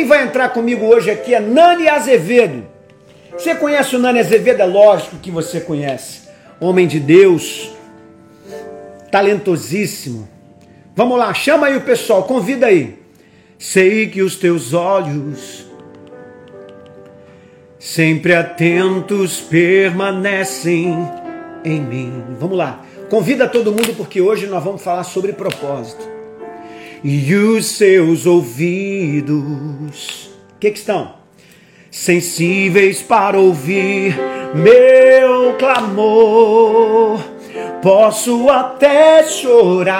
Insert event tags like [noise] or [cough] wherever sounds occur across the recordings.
Quem vai entrar comigo hoje aqui é Nani Azevedo. Você conhece o Nani Azevedo? É lógico que você conhece. Homem de Deus, talentosíssimo. Vamos lá, chama aí o pessoal, convida aí. Sei que os teus olhos, sempre atentos, permanecem em mim. Vamos lá, convida todo mundo porque hoje nós vamos falar sobre propósito e os seus ouvidos, que, que estão? Sensíveis para ouvir meu clamor. Posso até chorar,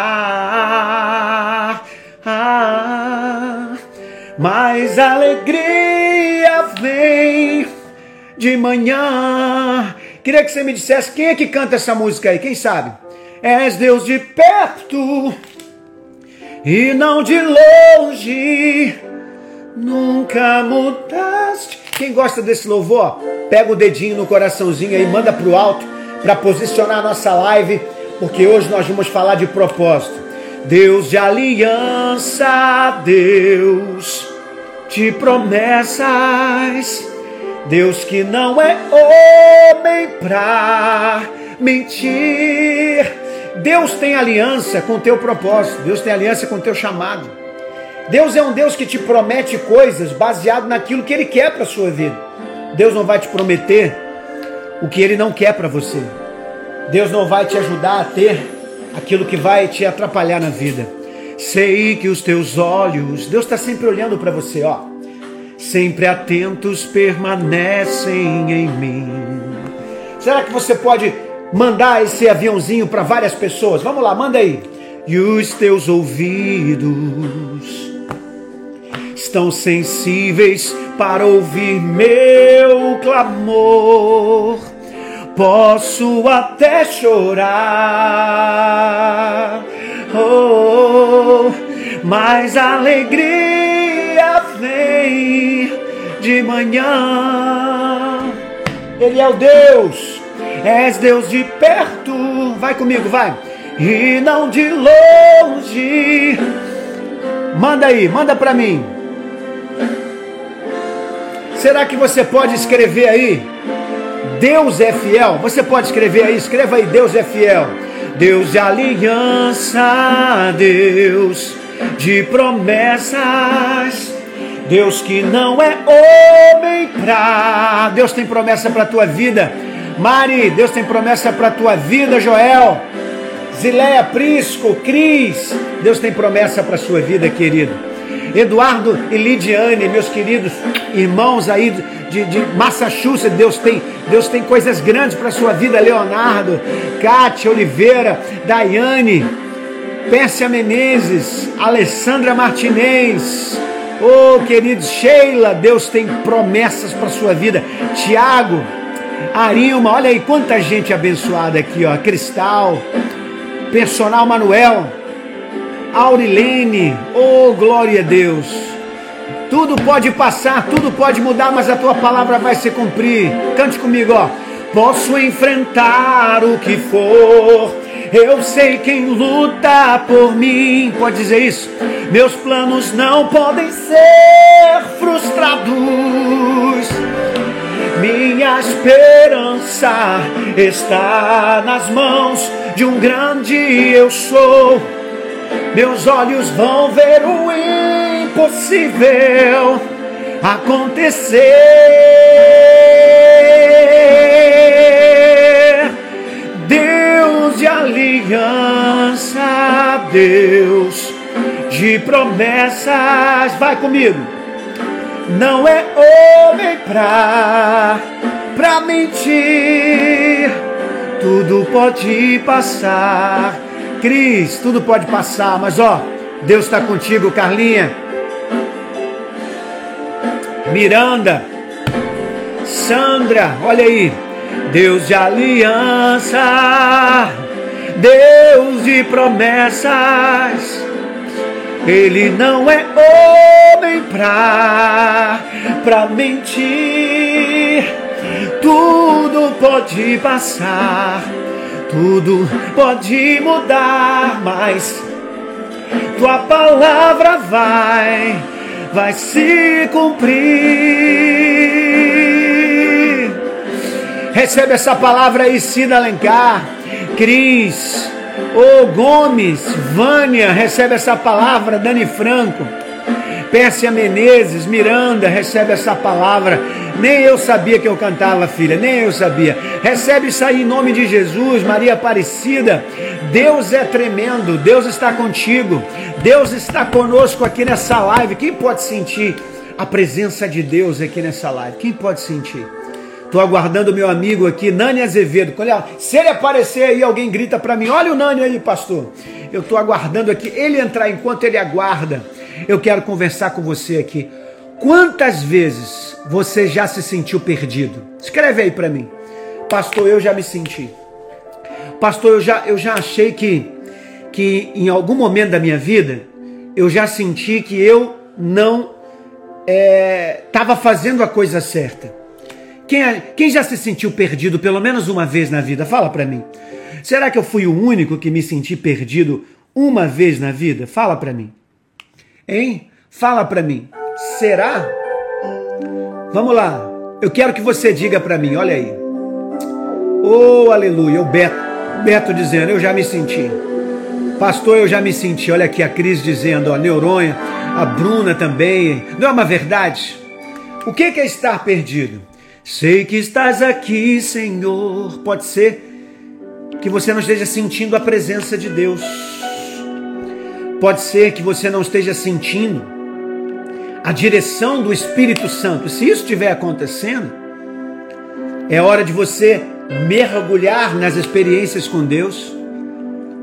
ah, mas a alegria vem de manhã. Queria que você me dissesse quem é que canta essa música aí, quem sabe? És Deus de perto e não de longe. Nunca mudaste. Quem gosta desse louvor, pega o dedinho no coraçãozinho aí, manda pro alto para posicionar a nossa live, porque hoje nós vamos falar de propósito. Deus de aliança, Deus de promessas, Deus que não é homem pra mentir Deus tem aliança com o teu propósito, Deus tem aliança com o teu chamado. Deus é um Deus que te promete coisas baseado naquilo que Ele quer para a sua vida. Deus não vai te prometer o que Ele não quer para você. Deus não vai te ajudar a ter aquilo que vai te atrapalhar na vida. Sei que os teus olhos, Deus está sempre olhando para você, ó, sempre atentos permanecem em mim. Será que você pode mandar esse aviãozinho para várias pessoas. Vamos lá, manda aí. E os teus ouvidos estão sensíveis para ouvir meu clamor. Posso até chorar, oh, mas a alegria vem de manhã. Ele é o Deus És Deus de perto, vai comigo, vai. E não de longe. Manda aí, manda para mim. Será que você pode escrever aí? Deus é fiel. Você pode escrever aí, escreva aí, Deus é fiel. Deus de aliança, Deus de promessas. Deus que não é homem pra. Deus tem promessa para tua vida Mari, Deus tem promessa para a tua vida, Joel. Zileia Prisco, Cris, Deus tem promessa para a sua vida, querido. Eduardo e Lidiane, meus queridos irmãos aí de, de Massachusetts, Deus tem, Deus tem coisas grandes para a sua vida, Leonardo, Kátia Oliveira, Daiane, Pérsia Menezes, Alessandra Martinez, oh queridos, Sheila, Deus tem promessas para a sua vida, Tiago, Arilma, olha aí quanta gente abençoada aqui, ó. Cristal, Personal Manuel, Aurilene, oh glória a Deus. Tudo pode passar, tudo pode mudar, mas a tua palavra vai se cumprir. Cante comigo, ó. Posso enfrentar o que for. Eu sei quem luta por mim. Pode dizer isso? Meus planos não podem ser frustrados minha esperança está nas mãos de um grande eu sou. Meus olhos vão ver o impossível acontecer. Deus de aliança, Deus de promessas, vai comigo não é homem pra, pra mentir. Tudo pode passar, Cris, tudo pode passar, mas ó, Deus está contigo, Carlinha. Miranda, Sandra, olha aí. Deus de aliança, Deus de promessas. Ele não é homem pra, pra mentir. Tudo pode passar, tudo pode mudar, mas tua palavra vai, vai se cumprir. Recebe essa palavra aí, Cida Alencar, Cris, Ô Gomes, Vânia, recebe essa palavra, Dani Franco. Pérsia Menezes, Miranda, recebe essa palavra. Nem eu sabia que eu cantava, filha, nem eu sabia. Recebe isso aí em nome de Jesus, Maria Aparecida. Deus é tremendo, Deus está contigo. Deus está conosco aqui nessa live. Quem pode sentir a presença de Deus aqui nessa live? Quem pode sentir? Estou aguardando meu amigo aqui, Nani Azevedo. Se ele aparecer aí, alguém grita para mim: Olha o Nani aí, pastor. Eu estou aguardando aqui. Ele entrar enquanto ele aguarda. Eu quero conversar com você aqui. Quantas vezes você já se sentiu perdido? Escreve aí para mim. Pastor, eu já me senti. Pastor, eu já, eu já achei que, que em algum momento da minha vida eu já senti que eu não estava é, fazendo a coisa certa. Quem, é, quem já se sentiu perdido pelo menos uma vez na vida? Fala para mim. Será que eu fui o único que me senti perdido uma vez na vida? Fala para mim. Hein? Fala para mim. Será? Vamos lá. Eu quero que você diga para mim, olha aí. Oh, aleluia. O Beto, Beto dizendo, eu já me senti. Pastor, eu já me senti. Olha aqui a Cris dizendo, a Neuronha, a Bruna também. Não é uma verdade? O que é estar perdido? Sei que estás aqui, Senhor. Pode ser que você não esteja sentindo a presença de Deus. Pode ser que você não esteja sentindo a direção do Espírito Santo. Se isso estiver acontecendo, é hora de você mergulhar nas experiências com Deus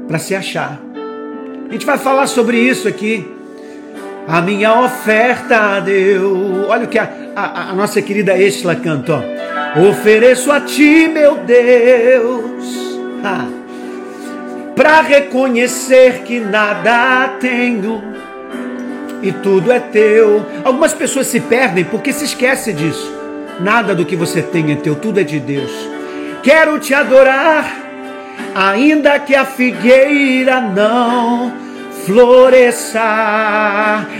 para se achar. A gente vai falar sobre isso aqui. A minha oferta a Deus. Olha o que a, a, a nossa querida Estla canta. Ó. Ofereço a ti, meu Deus. Para reconhecer que nada tenho e tudo é teu. Algumas pessoas se perdem porque se esquecem disso. Nada do que você tem é teu, tudo é de Deus. Quero te adorar, ainda que a figueira não floresça.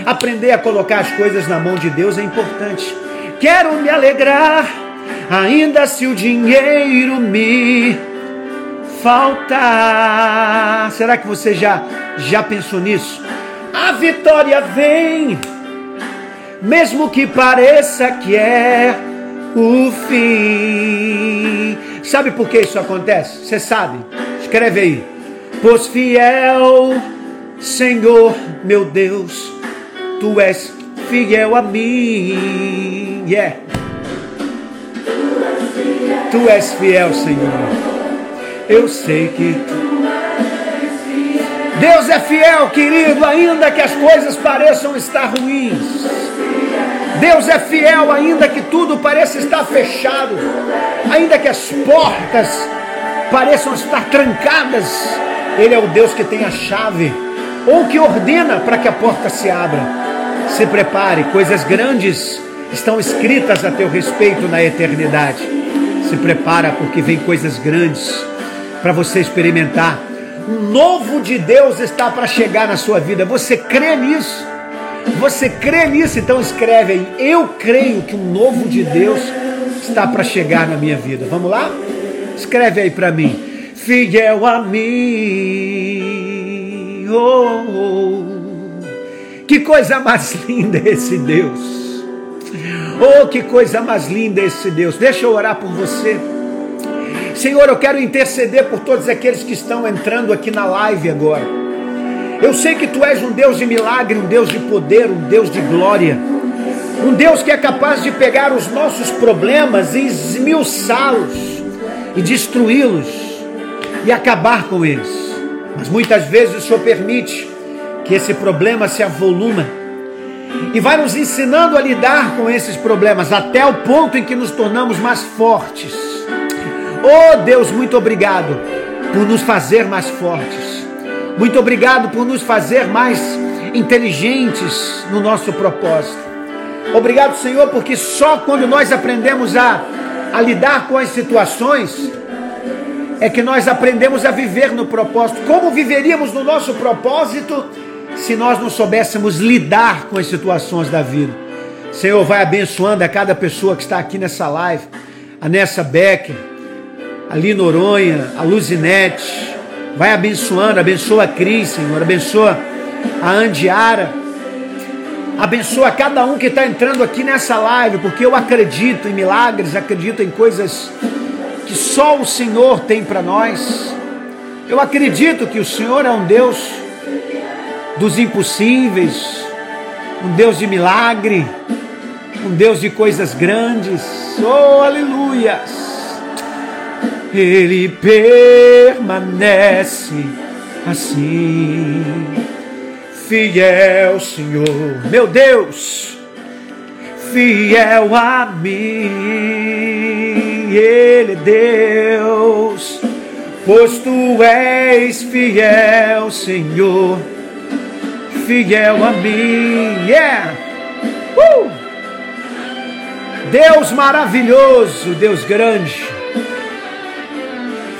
Aprender a colocar as coisas na mão de Deus é importante. Quero me alegrar, ainda se o dinheiro me falta. Será que você já já pensou nisso? A vitória vem, mesmo que pareça que é o fim. Sabe por que isso acontece? Você sabe? Escreve aí. Pois fiel, Senhor, meu Deus, tu és fiel a mim. Yeah. Tu és fiel, Senhor. Eu sei que Deus é fiel, querido, ainda que as coisas pareçam estar ruins. Deus é fiel, ainda que tudo pareça estar fechado, ainda que as portas pareçam estar trancadas. Ele é o Deus que tem a chave, ou que ordena para que a porta se abra. Se prepare, coisas grandes estão escritas a teu respeito na eternidade. Se prepara, porque vem coisas grandes para você experimentar. Um novo de Deus está para chegar na sua vida. Você crê nisso? Você crê nisso? Então escreve aí. Eu creio que um novo de Deus está para chegar na minha vida. Vamos lá? Escreve aí para mim. Fiel a mim. Oh. Que coisa mais linda esse Deus. Oh, que coisa mais linda esse Deus. Deixa eu orar por você. Senhor, eu quero interceder por todos aqueles que estão entrando aqui na live agora. Eu sei que tu és um Deus de milagre, um Deus de poder, um Deus de glória. Um Deus que é capaz de pegar os nossos problemas e esmiuçá-los e destruí-los e acabar com eles. Mas muitas vezes o Senhor permite que esse problema se avoluma e vai nos ensinando a lidar com esses problemas até o ponto em que nos tornamos mais fortes. Oh Deus, muito obrigado por nos fazer mais fortes. Muito obrigado por nos fazer mais inteligentes no nosso propósito. Obrigado, Senhor, porque só quando nós aprendemos a, a lidar com as situações é que nós aprendemos a viver no propósito. Como viveríamos no nosso propósito se nós não soubéssemos lidar com as situações da vida? Senhor, vai abençoando a cada pessoa que está aqui nessa live, a Nessa Becker, a Lina Noronha, a Luzinete, vai abençoando, abençoa a Cris, Senhor, abençoa a Andiara, abençoa cada um que está entrando aqui nessa live, porque eu acredito em milagres, acredito em coisas que só o Senhor tem para nós. Eu acredito que o Senhor é um Deus dos impossíveis, um Deus de milagre, um Deus de coisas grandes. Oh, aleluias! Ele permanece assim, fiel, Senhor, meu Deus, fiel a mim ele é Deus, pois tu és fiel, Senhor, fiel a mim. Yeah! Uh! Deus maravilhoso, Deus grande.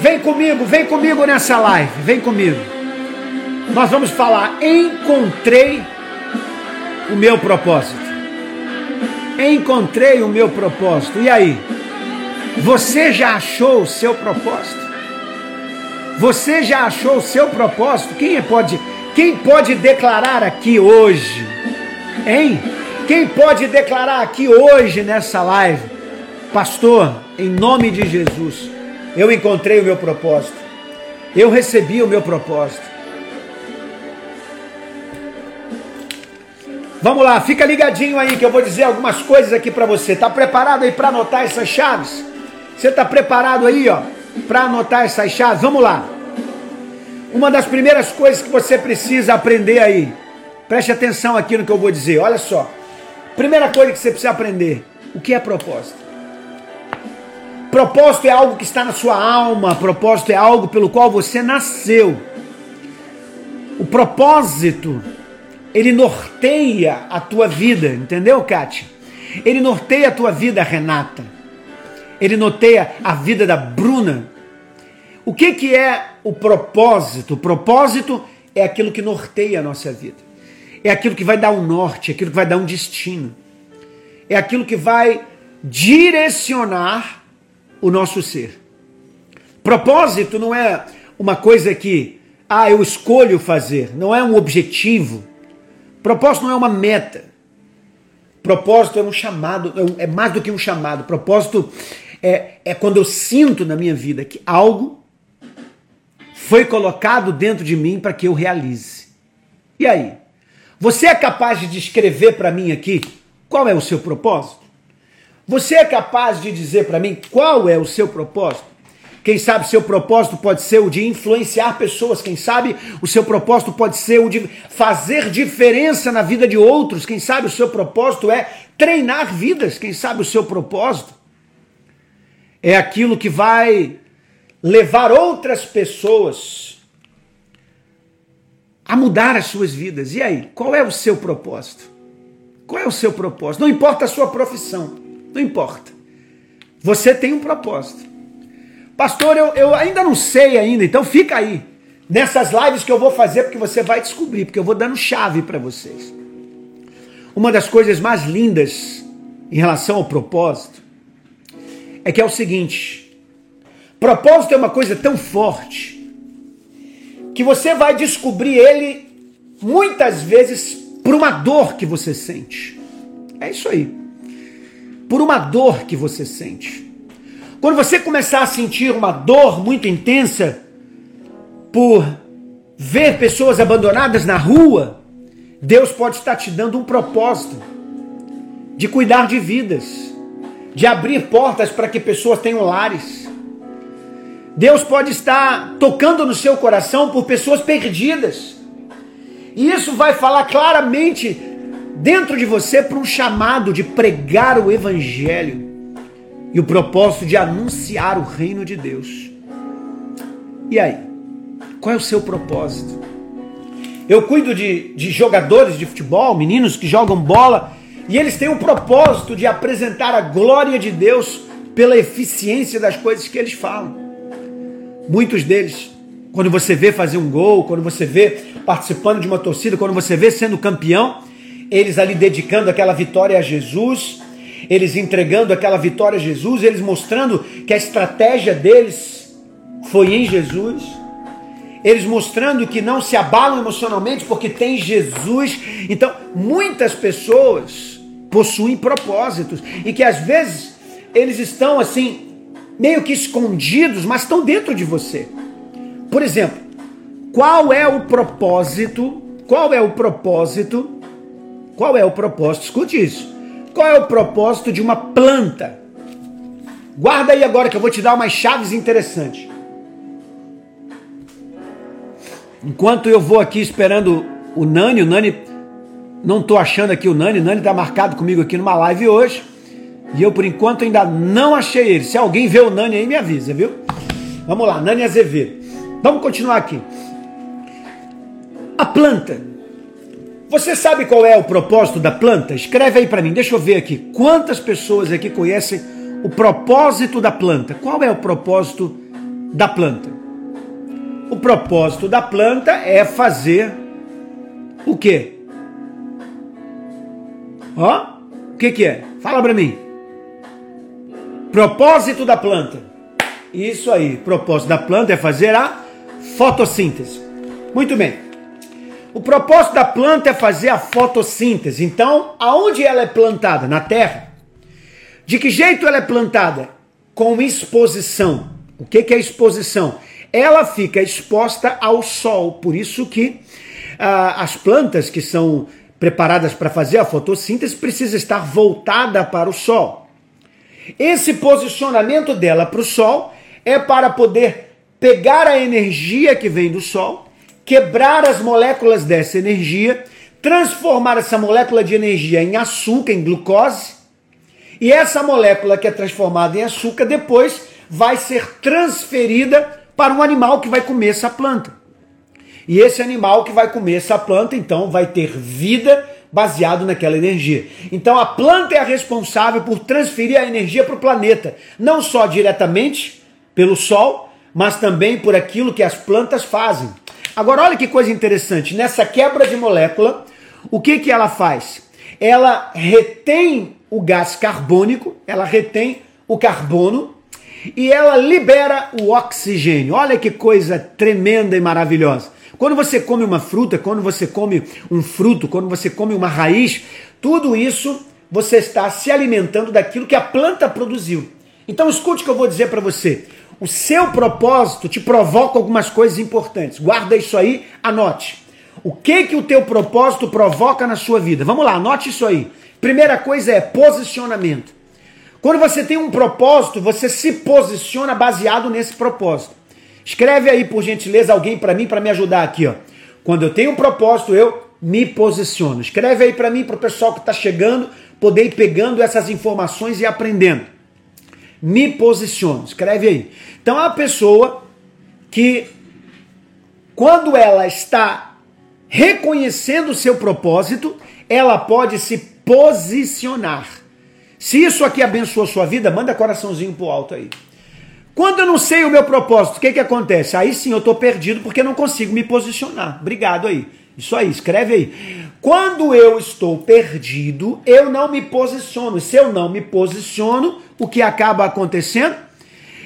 Vem comigo, vem comigo nessa live, vem comigo. Nós vamos falar, encontrei o meu propósito. Encontrei o meu propósito. E aí? Você já achou o seu propósito? Você já achou o seu propósito? Quem pode, quem pode declarar aqui hoje? Hein? Quem pode declarar aqui hoje nessa live? Pastor, em nome de Jesus, eu encontrei o meu propósito. Eu recebi o meu propósito. Vamos lá, fica ligadinho aí que eu vou dizer algumas coisas aqui para você. Tá preparado aí para anotar essas chaves? Você está preparado aí, ó, para anotar essas chaves? Vamos lá. Uma das primeiras coisas que você precisa aprender aí, preste atenção aqui no que eu vou dizer. Olha só. Primeira coisa que você precisa aprender: o que é propósito? Propósito é algo que está na sua alma, propósito é algo pelo qual você nasceu. O propósito, ele norteia a tua vida, entendeu, Kátia? Ele norteia a tua vida, Renata. Ele noteia a vida da Bruna. O que, que é o propósito? O propósito é aquilo que norteia a nossa vida. É aquilo que vai dar um norte, é aquilo que vai dar um destino. É aquilo que vai direcionar o nosso ser. Propósito não é uma coisa que, ah, eu escolho fazer, não é um objetivo. Propósito não é uma meta. Propósito é um chamado, é, é mais do que um chamado. Propósito é, é quando eu sinto na minha vida que algo foi colocado dentro de mim para que eu realize. E aí? Você é capaz de descrever para mim aqui qual é o seu propósito? Você é capaz de dizer para mim qual é o seu propósito? Quem sabe seu propósito pode ser o de influenciar pessoas, quem sabe o seu propósito pode ser o de fazer diferença na vida de outros, quem sabe o seu propósito é treinar vidas, quem sabe o seu propósito é aquilo que vai levar outras pessoas a mudar as suas vidas. E aí, qual é o seu propósito? Qual é o seu propósito? Não importa a sua profissão, não importa. Você tem um propósito. Pastor, eu, eu ainda não sei ainda, então fica aí. Nessas lives que eu vou fazer, porque você vai descobrir, porque eu vou dando chave para vocês. Uma das coisas mais lindas em relação ao propósito é que é o seguinte: propósito é uma coisa tão forte que você vai descobrir ele muitas vezes por uma dor que você sente. É isso aí. Por uma dor que você sente. Quando você começar a sentir uma dor muito intensa por ver pessoas abandonadas na rua, Deus pode estar te dando um propósito de cuidar de vidas de abrir portas para que pessoas tenham lares. Deus pode estar tocando no seu coração por pessoas perdidas. E isso vai falar claramente dentro de você para um chamado de pregar o evangelho e o propósito de anunciar o reino de Deus. E aí? Qual é o seu propósito? Eu cuido de, de jogadores de futebol, meninos que jogam bola, e eles têm o propósito de apresentar a glória de Deus pela eficiência das coisas que eles falam. Muitos deles, quando você vê fazer um gol, quando você vê participando de uma torcida, quando você vê sendo campeão, eles ali dedicando aquela vitória a Jesus, eles entregando aquela vitória a Jesus, eles mostrando que a estratégia deles foi em Jesus, eles mostrando que não se abalam emocionalmente porque tem Jesus. Então, muitas pessoas possuem propósitos e que às vezes eles estão assim, meio que escondidos, mas estão dentro de você. Por exemplo, qual é o propósito? Qual é o propósito? Qual é o propósito? Escute isso. Qual é o propósito de uma planta? Guarda aí agora que eu vou te dar umas chaves interessantes. Enquanto eu vou aqui esperando o Nani, o Nani, não estou achando aqui o Nani, Nani está marcado comigo aqui numa live hoje. E eu, por enquanto, ainda não achei ele. Se alguém vê o Nani aí, me avisa, viu? Vamos lá, Nani Azevedo. Vamos continuar aqui. A planta. Você sabe qual é o propósito da planta? Escreve aí para mim, deixa eu ver aqui. Quantas pessoas aqui conhecem o propósito da planta? Qual é o propósito da planta? O propósito da planta é fazer o quê? Ó, o que que é? Fala para mim. Propósito da planta. Isso aí, propósito da planta é fazer a fotossíntese. Muito bem. O propósito da planta é fazer a fotossíntese. Então, aonde ela é plantada? Na terra. De que jeito ela é plantada? Com exposição. O que, que é exposição? Ela fica exposta ao sol. Por isso que ah, as plantas que são preparadas para fazer a fotossíntese precisam estar voltada para o sol. Esse posicionamento dela para o Sol é para poder pegar a energia que vem do Sol, quebrar as moléculas dessa energia, transformar essa molécula de energia em açúcar, em glucose, e essa molécula que é transformada em açúcar depois vai ser transferida para um animal que vai comer essa planta. E esse animal que vai comer essa planta, então, vai ter vida baseado naquela energia. Então a planta é a responsável por transferir a energia para o planeta, não só diretamente pelo Sol, mas também por aquilo que as plantas fazem. Agora olha que coisa interessante, nessa quebra de molécula, o que, que ela faz? Ela retém o gás carbônico, ela retém o carbono e ela libera o oxigênio. Olha que coisa tremenda e maravilhosa. Quando você come uma fruta, quando você come um fruto, quando você come uma raiz, tudo isso você está se alimentando daquilo que a planta produziu. Então escute o que eu vou dizer para você. O seu propósito te provoca algumas coisas importantes. Guarda isso aí, anote. O que que o teu propósito provoca na sua vida? Vamos lá, anote isso aí. Primeira coisa é posicionamento. Quando você tem um propósito, você se posiciona baseado nesse propósito. Escreve aí, por gentileza, alguém para mim, para me ajudar aqui. Ó. Quando eu tenho um propósito, eu me posiciono. Escreve aí para mim, para o pessoal que está chegando, poder ir pegando essas informações e aprendendo. Me posiciono. Escreve aí. Então, a pessoa que, quando ela está reconhecendo o seu propósito, ela pode se posicionar. Se isso aqui abençoou sua vida, manda coraçãozinho pro alto aí. Quando eu não sei o meu propósito, o que, que acontece? Aí sim eu estou perdido porque não consigo me posicionar. Obrigado aí. Isso aí, escreve aí. Quando eu estou perdido, eu não me posiciono. Se eu não me posiciono, o que acaba acontecendo?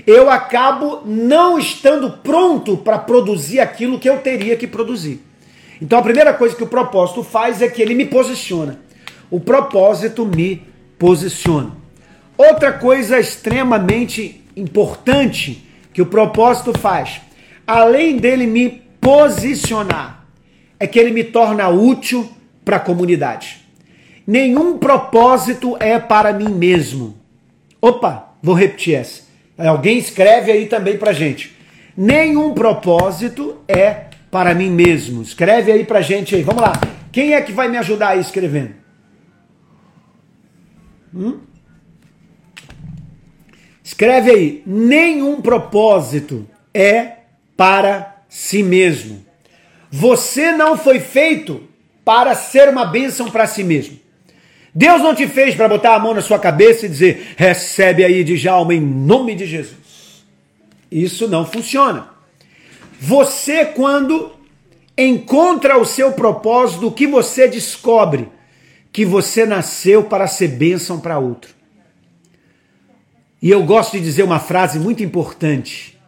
Eu acabo não estando pronto para produzir aquilo que eu teria que produzir. Então a primeira coisa que o propósito faz é que ele me posiciona. O propósito me posiciona. Outra coisa extremamente importante que o propósito faz, além dele me posicionar, é que ele me torna útil para a comunidade. Nenhum propósito é para mim mesmo. Opa, vou repetir essa. Alguém escreve aí também para gente. Nenhum propósito é para mim mesmo. Escreve aí para gente aí. Vamos lá. Quem é que vai me ajudar aí escrevendo? Hum? Escreve aí: nenhum propósito é para si mesmo. Você não foi feito para ser uma bênção para si mesmo. Deus não te fez para botar a mão na sua cabeça e dizer: recebe aí de Jalma em nome de Jesus. Isso não funciona. Você, quando encontra o seu propósito, o que você descobre? Que você nasceu para ser bênção para outro. E eu gosto de dizer uma frase muito importante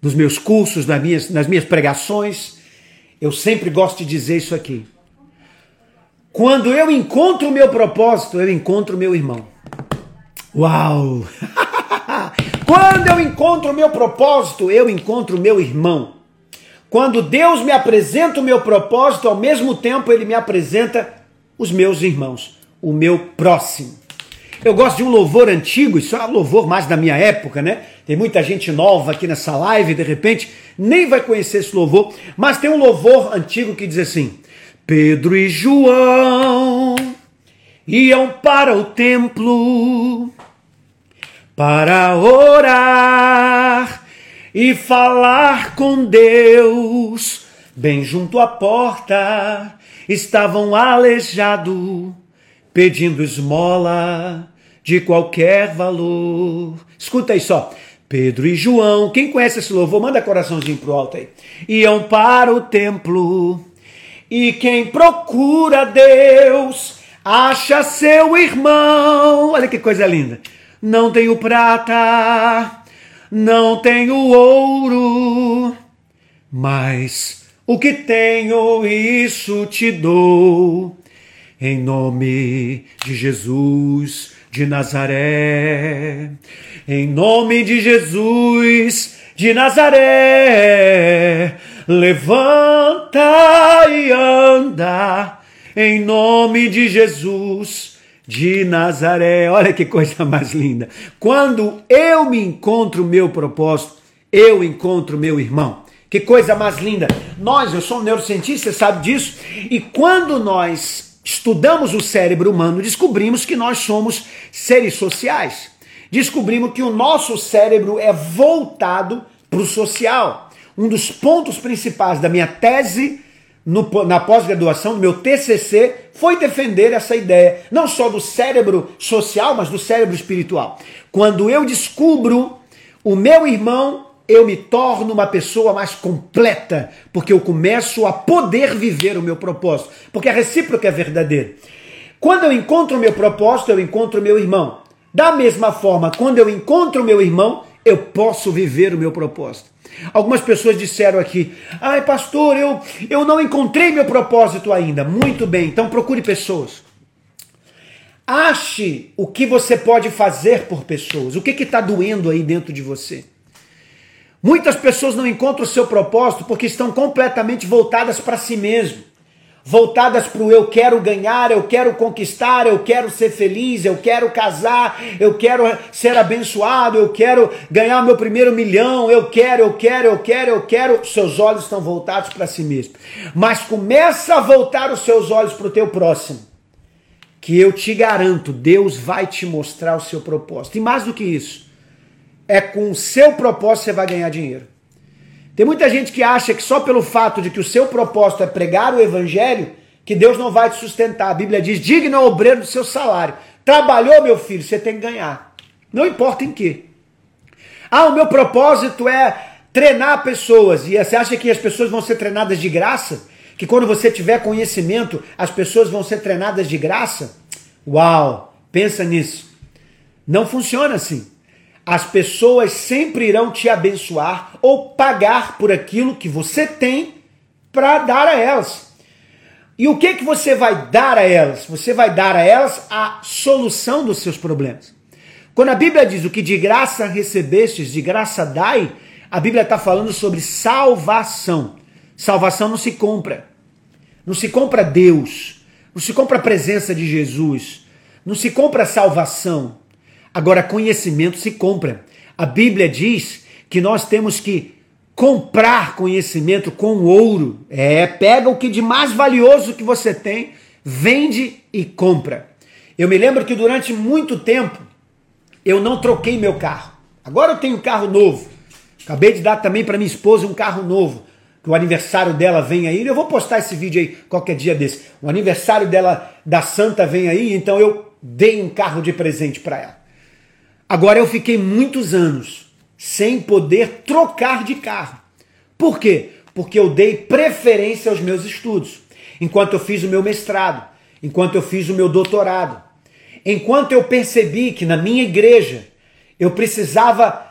nos meus cursos, nas minhas, nas minhas pregações. Eu sempre gosto de dizer isso aqui. Quando eu encontro o meu propósito, eu encontro o meu irmão. Uau! [laughs] Quando eu encontro o meu propósito, eu encontro o meu irmão. Quando Deus me apresenta o meu propósito, ao mesmo tempo ele me apresenta os meus irmãos, o meu próximo. Eu gosto de um louvor antigo, isso é um louvor mais da minha época, né? Tem muita gente nova aqui nessa live, de repente, nem vai conhecer esse louvor, mas tem um louvor antigo que diz assim: Pedro e João iam para o templo para orar e falar com Deus. Bem junto à porta estavam aleijado, pedindo esmola de qualquer valor. Escuta aí só. Pedro e João, quem conhece esse louvor, manda coraçãozinho pro alto aí. Iam para o templo e quem procura Deus acha seu irmão. Olha que coisa linda. Não tenho prata, não tenho ouro, mas o que tenho, isso te dou. Em nome de Jesus de Nazaré, em nome de Jesus de Nazaré, levanta e anda, em nome de Jesus de Nazaré. Olha que coisa mais linda. Quando eu me encontro meu propósito, eu encontro meu irmão. Que coisa mais linda. Nós, eu sou um neurocientista, sabe disso, e quando nós estudamos o cérebro humano, descobrimos que nós somos seres sociais. Descobrimos que o nosso cérebro é voltado para o social. Um dos pontos principais da minha tese no, na pós-graduação, do meu TCC, foi defender essa ideia, não só do cérebro social, mas do cérebro espiritual. Quando eu descubro o meu irmão, eu me torno uma pessoa mais completa, porque eu começo a poder viver o meu propósito, porque a recíproca é verdadeira. Quando eu encontro o meu propósito, eu encontro o meu irmão. Da mesma forma, quando eu encontro o meu irmão, eu posso viver o meu propósito. Algumas pessoas disseram aqui: ai, pastor, eu, eu não encontrei meu propósito ainda. Muito bem, então procure pessoas. Ache o que você pode fazer por pessoas. O que está doendo aí dentro de você? Muitas pessoas não encontram o seu propósito porque estão completamente voltadas para si mesmo voltadas para o eu quero ganhar, eu quero conquistar, eu quero ser feliz, eu quero casar, eu quero ser abençoado, eu quero ganhar meu primeiro milhão, eu quero, eu quero, eu quero, eu quero. Seus olhos estão voltados para si mesmo. Mas começa a voltar os seus olhos para o teu próximo. Que eu te garanto, Deus vai te mostrar o seu propósito. E mais do que isso, é com o seu propósito você vai ganhar dinheiro. Tem muita gente que acha que só pelo fato de que o seu propósito é pregar o evangelho, que Deus não vai te sustentar. A Bíblia diz: digno é obreiro do seu salário. Trabalhou, meu filho, você tem que ganhar. Não importa em quê. Ah, o meu propósito é treinar pessoas. E você acha que as pessoas vão ser treinadas de graça? Que quando você tiver conhecimento, as pessoas vão ser treinadas de graça? Uau! Pensa nisso. Não funciona assim. As pessoas sempre irão te abençoar ou pagar por aquilo que você tem para dar a elas. E o que que você vai dar a elas? Você vai dar a elas a solução dos seus problemas. Quando a Bíblia diz o que de graça recebestes, de graça dai, a Bíblia está falando sobre salvação. Salvação não se compra. Não se compra Deus. Não se compra a presença de Jesus. Não se compra salvação. Agora, conhecimento se compra. A Bíblia diz que nós temos que comprar conhecimento com ouro. É, pega o que de mais valioso que você tem, vende e compra. Eu me lembro que durante muito tempo eu não troquei meu carro. Agora eu tenho um carro novo. Acabei de dar também para minha esposa um carro novo. Que o aniversário dela vem aí. Eu vou postar esse vídeo aí qualquer dia desse. O aniversário dela da Santa vem aí, então eu dei um carro de presente para ela. Agora eu fiquei muitos anos sem poder trocar de carro. Por quê? Porque eu dei preferência aos meus estudos. Enquanto eu fiz o meu mestrado, enquanto eu fiz o meu doutorado, enquanto eu percebi que na minha igreja eu precisava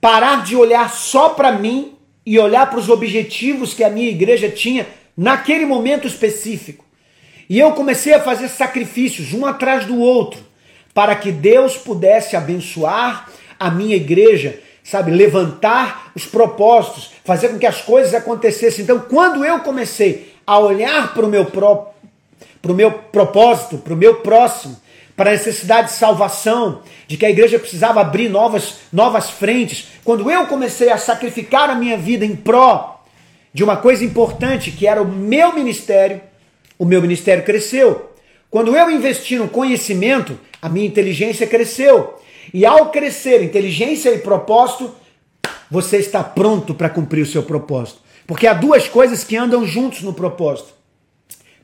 parar de olhar só para mim e olhar para os objetivos que a minha igreja tinha naquele momento específico. E eu comecei a fazer sacrifícios um atrás do outro para que Deus pudesse abençoar a minha igreja, sabe, levantar os propósitos, fazer com que as coisas acontecessem. Então, quando eu comecei a olhar para o meu, pro, meu propósito, para o meu próximo, para a necessidade de salvação, de que a igreja precisava abrir novas, novas frentes. Quando eu comecei a sacrificar a minha vida em pró de uma coisa importante, que era o meu ministério, o meu ministério cresceu. Quando eu investi no conhecimento, a minha inteligência cresceu. E ao crescer inteligência e propósito, você está pronto para cumprir o seu propósito. Porque há duas coisas que andam juntos no propósito: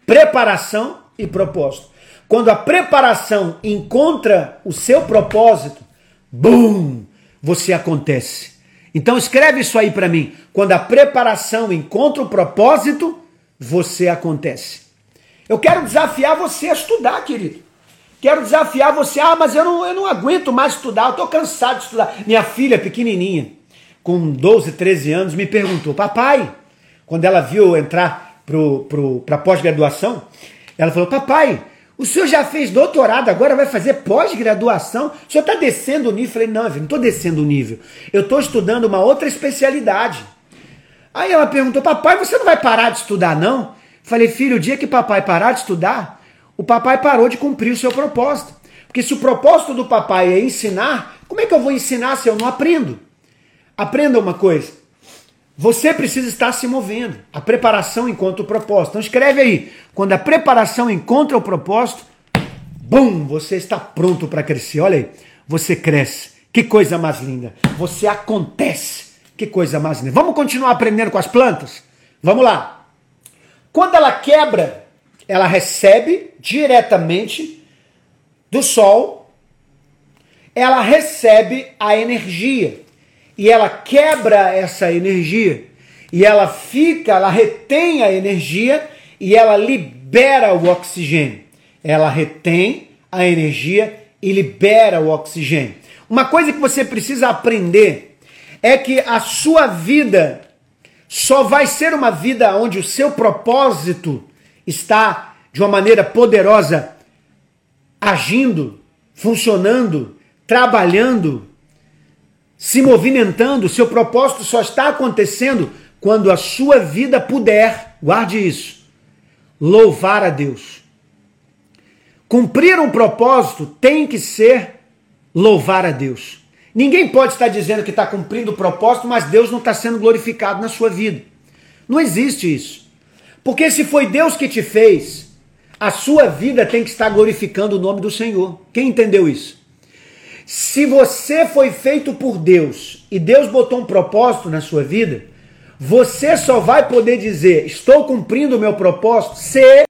preparação e propósito. Quando a preparação encontra o seu propósito, bum, você acontece. Então escreve isso aí para mim. Quando a preparação encontra o propósito, você acontece. Eu quero desafiar você a estudar, querido. Quero desafiar você. Ah, mas eu não, eu não aguento mais estudar, eu estou cansado de estudar. Minha filha, pequenininha, com 12, 13 anos, me perguntou: Papai, quando ela viu entrar para pro, pós-graduação, ela falou: Papai, o senhor já fez doutorado, agora vai fazer pós-graduação? O senhor está descendo o nível? Eu falei, não, não estou descendo o nível. Eu estou estudando uma outra especialidade. Aí ela perguntou, papai, você não vai parar de estudar, não? Falei, filho, o dia que papai parar de estudar, o papai parou de cumprir o seu propósito. Porque se o propósito do papai é ensinar, como é que eu vou ensinar se eu não aprendo? Aprenda uma coisa. Você precisa estar se movendo. A preparação encontra o propósito. Então escreve aí. Quando a preparação encontra o propósito, bum, você está pronto para crescer. Olha aí, você cresce. Que coisa mais linda. Você acontece. Que coisa mais linda. Vamos continuar aprendendo com as plantas? Vamos lá. Quando ela quebra, ela recebe diretamente do sol, ela recebe a energia e ela quebra essa energia e ela fica, ela retém a energia e ela libera o oxigênio. Ela retém a energia e libera o oxigênio. Uma coisa que você precisa aprender é que a sua vida só vai ser uma vida onde o seu propósito está de uma maneira poderosa agindo, funcionando, trabalhando se movimentando, seu propósito só está acontecendo quando a sua vida puder, guarde isso, louvar a Deus. Cumprir um propósito tem que ser louvar a Deus. Ninguém pode estar dizendo que está cumprindo o propósito, mas Deus não está sendo glorificado na sua vida. Não existe isso. Porque se foi Deus que te fez, a sua vida tem que estar glorificando o nome do Senhor. Quem entendeu isso? Se você foi feito por Deus e Deus botou um propósito na sua vida, você só vai poder dizer: Estou cumprindo o meu propósito se.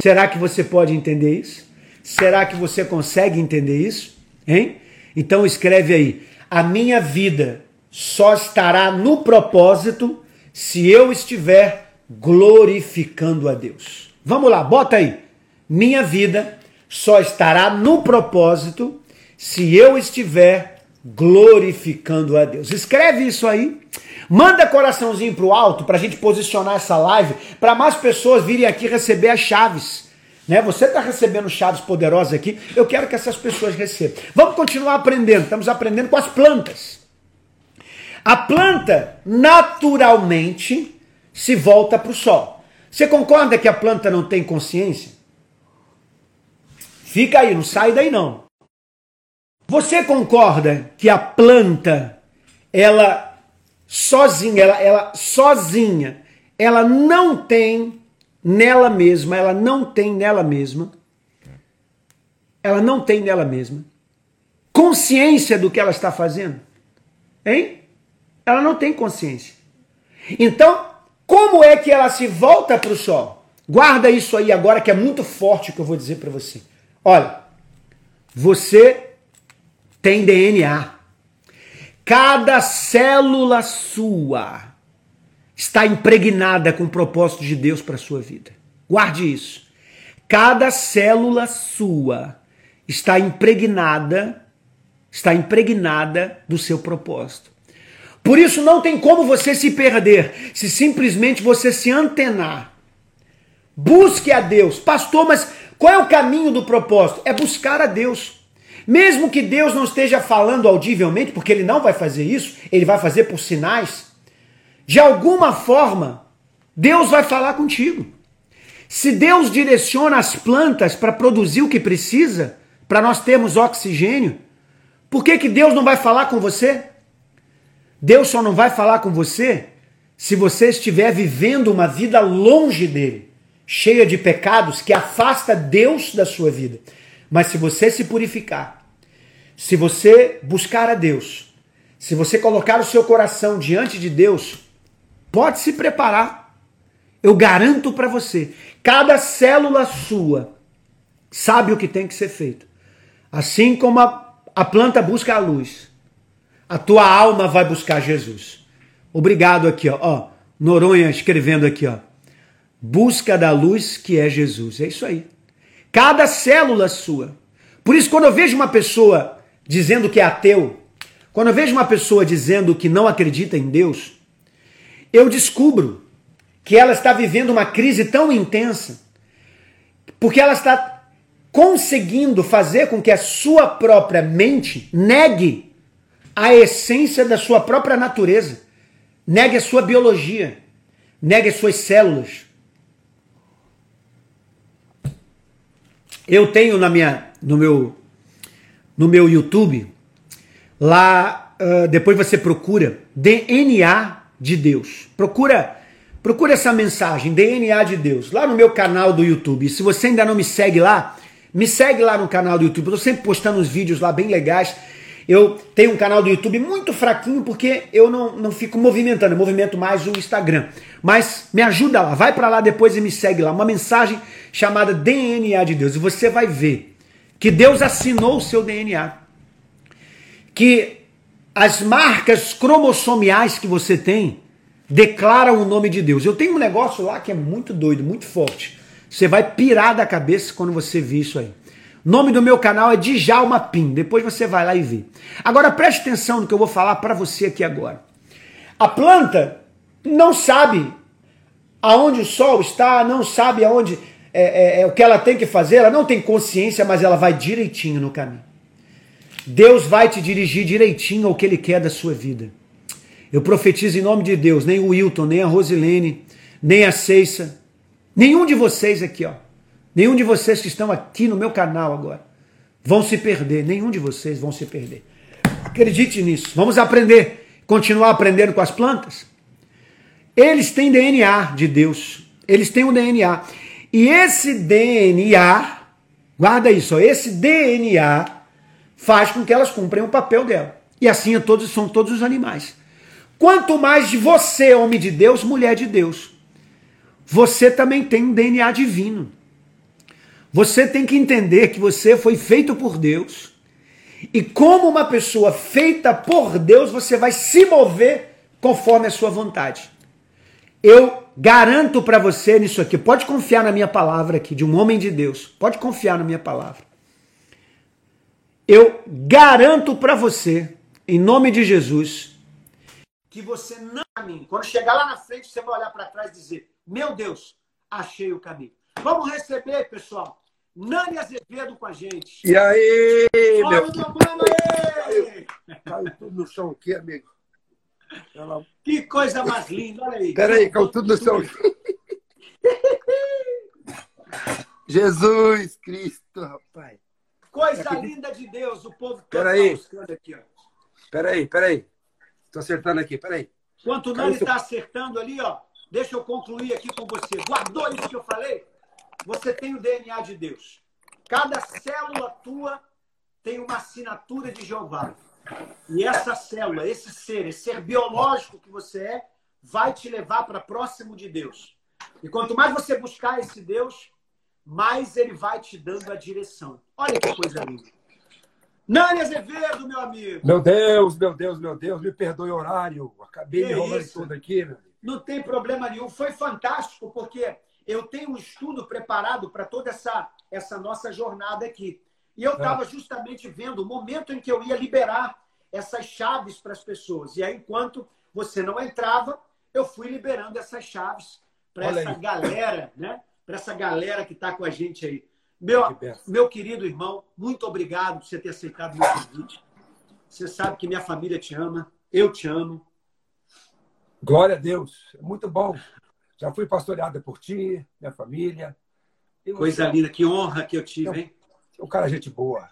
Será que você pode entender isso? Será que você consegue entender isso? Hein? Então escreve aí: A minha vida só estará no propósito se eu estiver glorificando a Deus. Vamos lá, bota aí. Minha vida só estará no propósito se eu estiver glorificando a Deus. Escreve isso aí. Manda coraçãozinho pro alto para a gente posicionar essa live para mais pessoas virem aqui receber as chaves. Né? Você está recebendo chaves poderosas aqui. Eu quero que essas pessoas recebam. Vamos continuar aprendendo. Estamos aprendendo com as plantas. A planta naturalmente se volta para o sol. Você concorda que a planta não tem consciência? Fica aí, não sai daí não. Você concorda que a planta, ela sozinha, ela, ela sozinha, ela não tem nela mesma, ela não tem nela mesma, ela não tem nela mesma consciência do que ela está fazendo? Hein? Ela não tem consciência. Então, como é que ela se volta para o sol? Guarda isso aí agora que é muito forte o que eu vou dizer para você. Olha, você tem DNA. Cada célula sua está impregnada com o propósito de Deus para a sua vida. Guarde isso. Cada célula sua está impregnada, está impregnada do seu propósito. Por isso não tem como você se perder se simplesmente você se antenar. Busque a Deus. Pastor, mas qual é o caminho do propósito? É buscar a Deus. Mesmo que Deus não esteja falando audivelmente, porque ele não vai fazer isso, ele vai fazer por sinais, de alguma forma, Deus vai falar contigo. Se Deus direciona as plantas para produzir o que precisa, para nós termos oxigênio, por que, que Deus não vai falar com você? Deus só não vai falar com você se você estiver vivendo uma vida longe dele, cheia de pecados que afasta Deus da sua vida. Mas se você se purificar, se você buscar a Deus, se você colocar o seu coração diante de Deus, Pode se preparar. Eu garanto para você, cada célula sua sabe o que tem que ser feito. Assim como a, a planta busca a luz, a tua alma vai buscar Jesus. Obrigado aqui, ó, ó. Noronha escrevendo aqui, ó. Busca da luz que é Jesus. É isso aí. Cada célula sua. Por isso, quando eu vejo uma pessoa dizendo que é ateu, quando eu vejo uma pessoa dizendo que não acredita em Deus, eu descubro que ela está vivendo uma crise tão intensa, porque ela está conseguindo fazer com que a sua própria mente negue a essência da sua própria natureza, negue a sua biologia, negue as suas células. Eu tenho na minha, no meu, no meu YouTube, lá, uh, depois você procura DNA de Deus. Procura procura essa mensagem, DNA de Deus, lá no meu canal do YouTube. Se você ainda não me segue lá, me segue lá no canal do YouTube. Eu tô sempre postando uns vídeos lá bem legais. Eu tenho um canal do YouTube muito fraquinho porque eu não, não fico movimentando, eu movimento mais o Instagram. Mas me ajuda lá, vai para lá depois e me segue lá. Uma mensagem chamada DNA de Deus. E você vai ver que Deus assinou o seu DNA. Que as marcas cromossomiais que você tem declaram o nome de Deus. Eu tenho um negócio lá que é muito doido, muito forte. Você vai pirar da cabeça quando você vir isso aí. O nome do meu canal é Djalma Pim. Depois você vai lá e vê. Agora preste atenção no que eu vou falar para você aqui agora. A planta não sabe aonde o sol está, não sabe aonde é, é, é o que ela tem que fazer, ela não tem consciência, mas ela vai direitinho no caminho. Deus vai te dirigir direitinho ao que Ele quer da sua vida. Eu profetizo em nome de Deus, nem o Wilton, nem a Rosilene, nem a Ceissa, nenhum de vocês aqui, ó, nenhum de vocês que estão aqui no meu canal agora, vão se perder, nenhum de vocês vão se perder. Acredite nisso. Vamos aprender, continuar aprendendo com as plantas. Eles têm DNA de Deus, eles têm um DNA. E esse DNA, guarda isso, ó, esse DNA faz com que elas cumprem o papel dela. E assim é todos, são todos os animais. Quanto mais de você, homem de Deus, mulher de Deus, você também tem um DNA divino. Você tem que entender que você foi feito por Deus. E como uma pessoa feita por Deus, você vai se mover conforme a sua vontade. Eu garanto para você nisso aqui, pode confiar na minha palavra aqui, de um homem de Deus. Pode confiar na minha palavra. Eu garanto para você, em nome de Jesus, que você não caminho. Quando chegar lá na frente, você vai olhar para trás e dizer: Meu Deus, achei o caminho. Vamos receber, pessoal. Nani Azevedo com a gente. E aí, Olha meu... Mano, aí. Caiu tudo no chão aqui, amigo. Ela... Que coisa mais linda, olha aí. Peraí, caiu tudo no chão. [laughs] Jesus Cristo, rapaz. Coisa linda de Deus, o povo Peraí. aqui, ó. Peraí, peraí. Tô acertando aqui, peraí. Enquanto o Nani está acertando ali, ó, deixa eu concluir aqui com você. Guardou isso que eu falei? Você tem o DNA de Deus. Cada célula tua tem uma assinatura de Jeová. E essa célula, esse ser, esse ser biológico que você é, vai te levar para próximo de Deus. E quanto mais você buscar esse Deus, mais ele vai te dando a direção. Olha que coisa linda. Nani Azevedo, meu amigo. Meu Deus, meu Deus, meu Deus, me perdoe o horário. Acabei me enrolando tudo aqui, meu amigo. Não tem problema nenhum. Foi fantástico, porque eu tenho um estudo preparado para toda essa, essa nossa jornada aqui. E eu estava justamente vendo o momento em que eu ia liberar essas chaves para as pessoas. E aí, enquanto você não entrava, eu fui liberando essas chaves para essa aí. galera, né? Para essa galera que está com a gente aí. Meu, meu querido irmão, muito obrigado por você ter aceitado o meu convite. Você sabe que minha família te ama, eu te amo. Glória a Deus, muito bom. Já fui pastoreada por ti, minha família. Coisa linda, que honra que eu tive, hein? Um cara gente boa.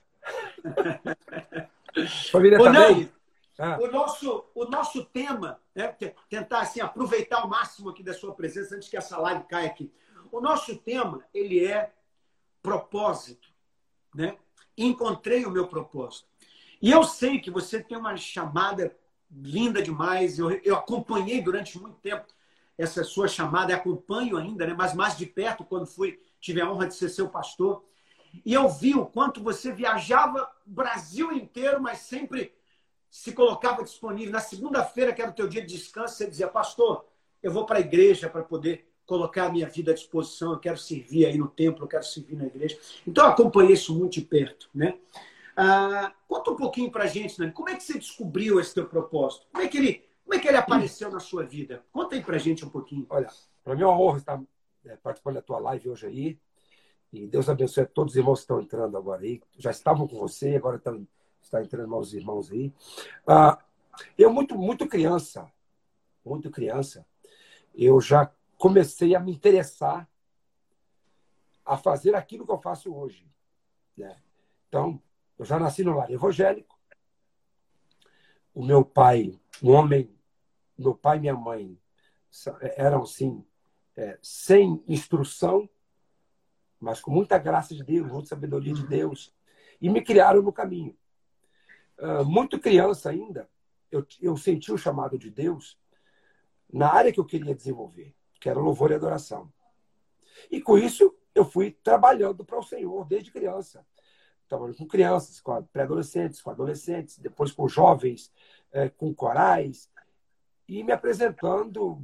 [laughs] família Ô, também. ah. o, nosso, o nosso tema, né, tentar assim, aproveitar ao máximo aqui da sua presença antes que essa live caia aqui. O nosso tema, ele é propósito, né? Encontrei o meu propósito. E eu sei que você tem uma chamada linda demais. Eu, eu acompanhei durante muito tempo essa sua chamada, acompanho ainda, né? mas mais de perto quando fui, tive a honra de ser seu pastor. E eu vi o quanto você viajava o Brasil inteiro, mas sempre se colocava disponível. Na segunda-feira, que era o teu dia de descanso, você dizia, pastor, eu vou para a igreja para poder colocar a minha vida à disposição, eu quero servir aí no templo, eu quero servir na igreja. Então, eu acompanhei isso muito de perto, né? Ah, conta um pouquinho para a gente, né? como é que você descobriu esse teu propósito? Como é que ele, como é que ele apareceu na sua vida? Conta aí para a gente um pouquinho. Olha, para mim é uma honra estar é, participando da tua live hoje aí. E Deus abençoe a todos os irmãos que estão entrando agora aí. Já estavam com você, agora estão, entrando novos irmãos aí. Ah, eu, muito, muito criança, muito criança, eu já comecei a me interessar a fazer aquilo que eu faço hoje. Né? Então, eu já nasci no lar evangélico. O meu pai, um homem, meu pai e minha mãe eram, assim, é, sem instrução, mas com muita graça de Deus, muita sabedoria de Deus, e me criaram no caminho. Uh, muito criança ainda, eu, eu senti o chamado de Deus na área que eu queria desenvolver que era louvor e adoração. E com isso, eu fui trabalhando para o Senhor desde criança. Trabalhando com crianças, com pré-adolescentes, com adolescentes, depois com jovens, é, com corais, e me apresentando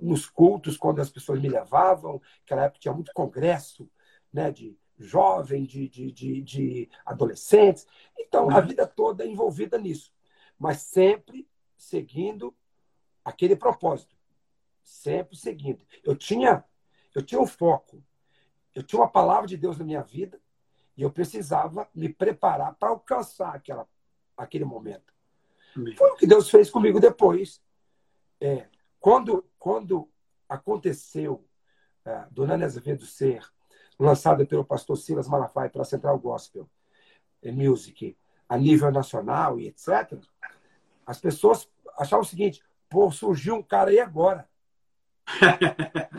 nos cultos quando as pessoas me levavam. Naquela época tinha muito congresso né, de jovens, de, de, de, de adolescentes. Então, a vida toda envolvida nisso. Mas sempre seguindo aquele propósito sempre seguindo. Eu tinha, eu tinha um foco, eu tinha uma palavra de Deus na minha vida e eu precisava me preparar para alcançar aquela, aquele momento. Amém. Foi o que Deus fez comigo depois. É, quando, quando aconteceu é, do Nani Azevedo ser lançada pelo pastor Silas Malafaia pela Central Gospel Music a nível nacional e etc., as pessoas achavam o seguinte: pô, surgiu um cara aí agora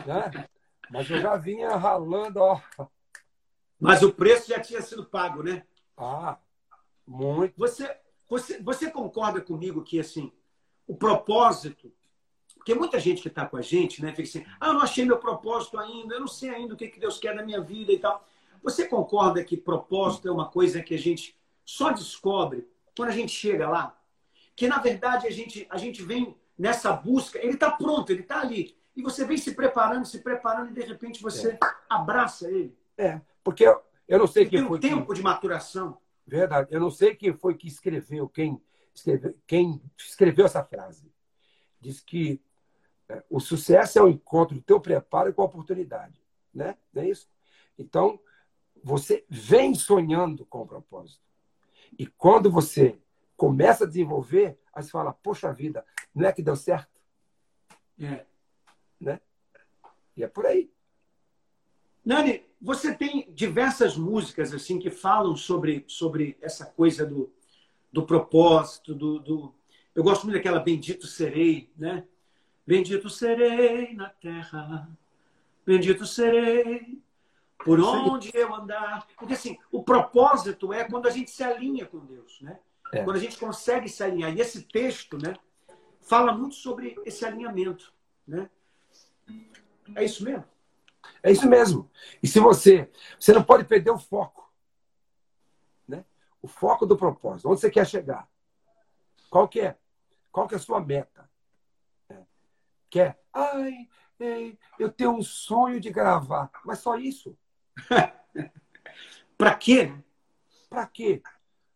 né? Mas eu já vinha ralando, ó. Mas o preço já tinha sido pago, né? Ah, muito. Você, você, você concorda comigo que assim, o propósito, porque muita gente que está com a gente, né, fica assim, ah, eu não achei meu propósito ainda, eu não sei ainda o que, que Deus quer da minha vida e tal. Você concorda que propósito é uma coisa que a gente só descobre quando a gente chega lá? Que na verdade a gente, a gente vem nessa busca, ele está pronto, ele está ali e você vem se preparando, se preparando e de repente você é. abraça ele. É, porque eu, eu não sei quem tem foi. Tem um tempo que... de maturação. Verdade. Eu não sei quem foi que escreveu, quem escreveu, quem escreveu essa frase. Diz que é, o sucesso é o encontro do teu preparo com a oportunidade. Né? Não é isso? Então, você vem sonhando com o propósito. E quando você começa a desenvolver, aí você fala, poxa vida, não é que deu certo? É né? E é por aí. Nani, você tem diversas músicas assim que falam sobre, sobre essa coisa do, do propósito, do, do... Eu gosto muito daquela Bendito Serei, né? Bendito serei na terra, bendito serei por onde eu andar. Porque assim, o propósito é quando a gente se alinha com Deus, né? É. Quando a gente consegue se alinhar. E esse texto, né, fala muito sobre esse alinhamento, né? É isso mesmo. É isso mesmo. E se você, você não pode perder o foco, né? O foco do propósito. Onde você quer chegar? Qual que é? Qual que é a sua meta? É. Quer? Ai, ei, eu tenho um sonho de gravar, mas só isso. [laughs] para quê? Para quê?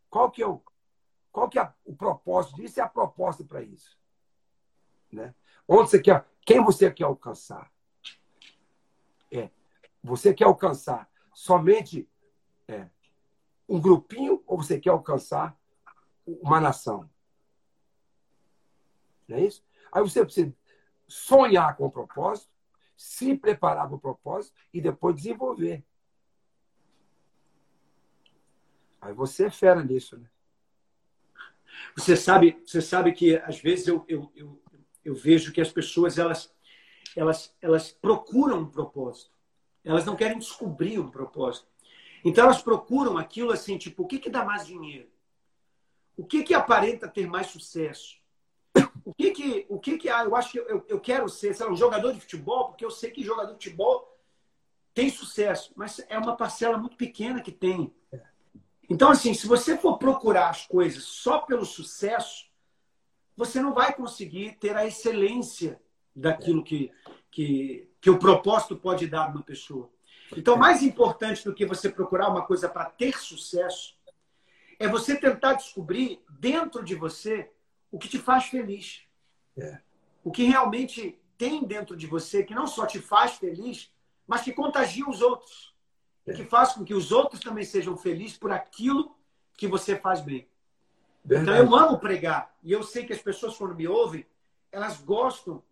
Qual que é o qual que é o propósito disso e a proposta para isso? Né? Onde você quer, quem você quer alcançar? É, você quer alcançar somente é, um grupinho ou você quer alcançar uma nação? Não é isso? Aí você precisa sonhar com o propósito, se preparar para o propósito e depois desenvolver. Aí você é fera nisso, né? Você sabe, você sabe que às vezes eu, eu, eu, eu vejo que as pessoas elas, elas, elas procuram um propósito. Elas não querem descobrir um propósito. Então elas procuram aquilo assim, tipo, o que, que dá mais dinheiro? O que, que aparenta ter mais sucesso? O que que, o que, que ah, eu acho que eu, eu quero ser, sei lá, um jogador de futebol, porque eu sei que jogador de futebol tem sucesso, mas é uma parcela muito pequena que tem. Então, assim, se você for procurar as coisas só pelo sucesso, você não vai conseguir ter a excelência daquilo que, que, que o propósito pode dar a uma pessoa. Então, mais importante do que você procurar uma coisa para ter sucesso, é você tentar descobrir dentro de você o que te faz feliz. É. O que realmente tem dentro de você que não só te faz feliz, mas que contagia os outros e que faz com que os outros também sejam felizes por aquilo que você faz bem. Verdade. Então eu amo pregar e eu sei que as pessoas quando me ouvem, elas gostam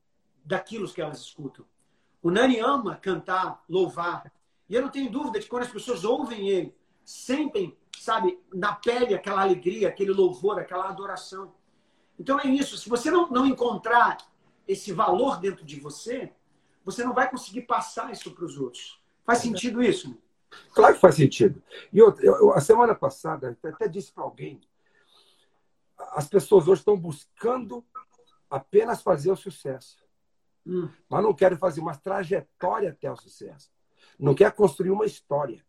daquilo que elas escutam. O Nani ama cantar, louvar. E eu não tenho dúvida de que quando as pessoas ouvem ele, sentem, sabe, na pele aquela alegria, aquele louvor, aquela adoração. Então é isso. Se você não, não encontrar esse valor dentro de você, você não vai conseguir passar isso para os outros. Faz sentido isso? Claro que faz sentido. E eu, eu a semana passada, até disse para alguém, as pessoas hoje estão buscando apenas fazer o sucesso. Hum. Mas não querem fazer uma trajetória até o sucesso. Não quer construir uma história.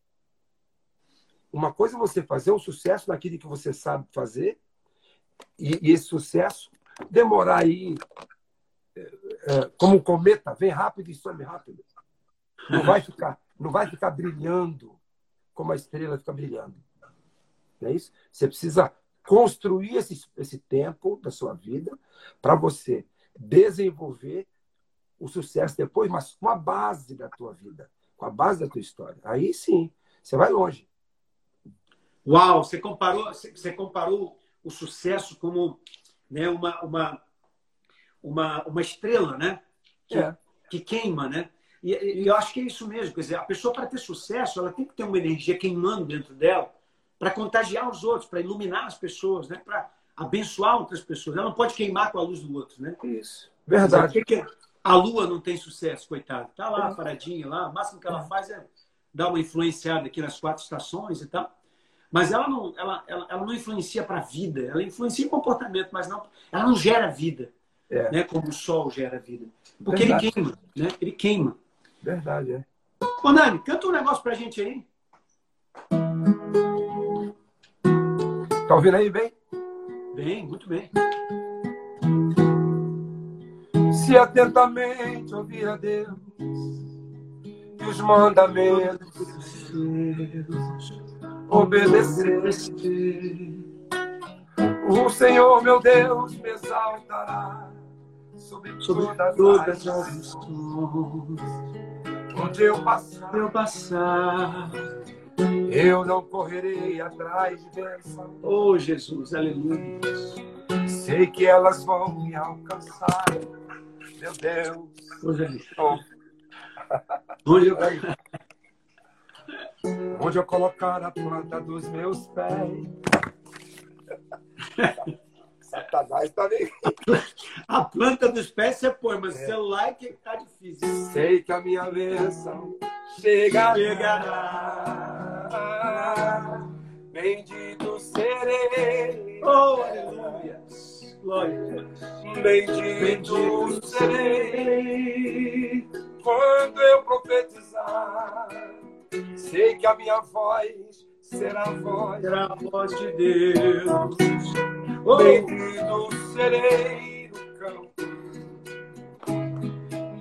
Uma coisa é você fazer o sucesso naquilo que você sabe fazer, e, e esse sucesso demorar aí é, é, como um cometa, vem rápido e some rápido. Não vai ficar não vai ficar brilhando como a estrela fica brilhando. Não é isso? Você precisa construir esse, esse tempo da sua vida para você desenvolver o sucesso depois, mas com a base da tua vida, com a base da tua história. Aí sim, você vai longe. Uau, você comparou, você comparou o sucesso como né, uma, uma, uma, uma estrela, né? Que, é. que queima, né? E, e, eu acho que é isso mesmo. Quer dizer, a pessoa, para ter sucesso, ela tem que ter uma energia queimando dentro dela para contagiar os outros, para iluminar as pessoas, né? para abençoar outras pessoas. Ela não pode queimar com a luz do outro. Né? Isso. Verdade. Dizer, que a lua não tem sucesso, coitada. Está lá, é. paradinha lá. O máximo que ela é. faz é dar uma influenciada aqui nas quatro estações e tal. Mas ela não, ela, ela, ela não influencia para a vida. Ela influencia em comportamento, mas não, ela não gera vida. É. Né? Como o sol gera vida. Porque Verdade. ele queima. Né? Ele queima. Verdade, é. Ô, Nani, canta um negócio pra gente aí. Tá ouvindo aí bem? Bem, muito bem. Se atentamente ouvir a Deus e os mandamentos seus obedecer, o Senhor meu Deus me exaltará sobre, sobre todas, todas as nações Onde eu passar, eu passar, eu não correrei atrás de bênção. Oh, Jesus, aleluia. Sei que elas vão me alcançar. Meu Deus. Oh, Jesus. Oh. Onde eu... Onde eu colocar a planta dos meus pés. Satanás tá nem. A planta dos pés você põe, mas o celular é que tá difícil. Sei que a minha bênção chegará. Chegará. Bendito serei. Oh, aleluia. Deus. Bendito serei. Quando eu profetizar, sei que a minha voz será a voz. Será a voz de Deus. Oh, Bendito serei no campo.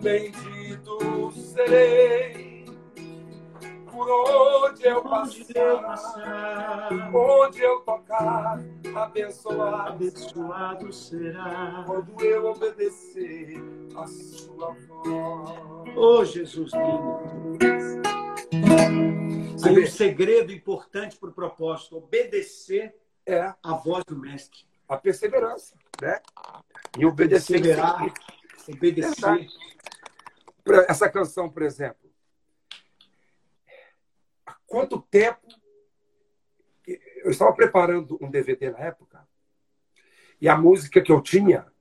Bendito serei por onde eu passar. Onde eu tocar, abençoado. abençoado será. Quando eu obedecer a sua voz. Oh, Jesus lindo. Você vê? um segredo importante para o propósito: obedecer É a voz do Mestre. a perseverança, né? E obedecer. Perseverar, obedecer. Essa canção, por exemplo. Quanto tempo eu estava preparando um DVD na época e a música que eu tinha,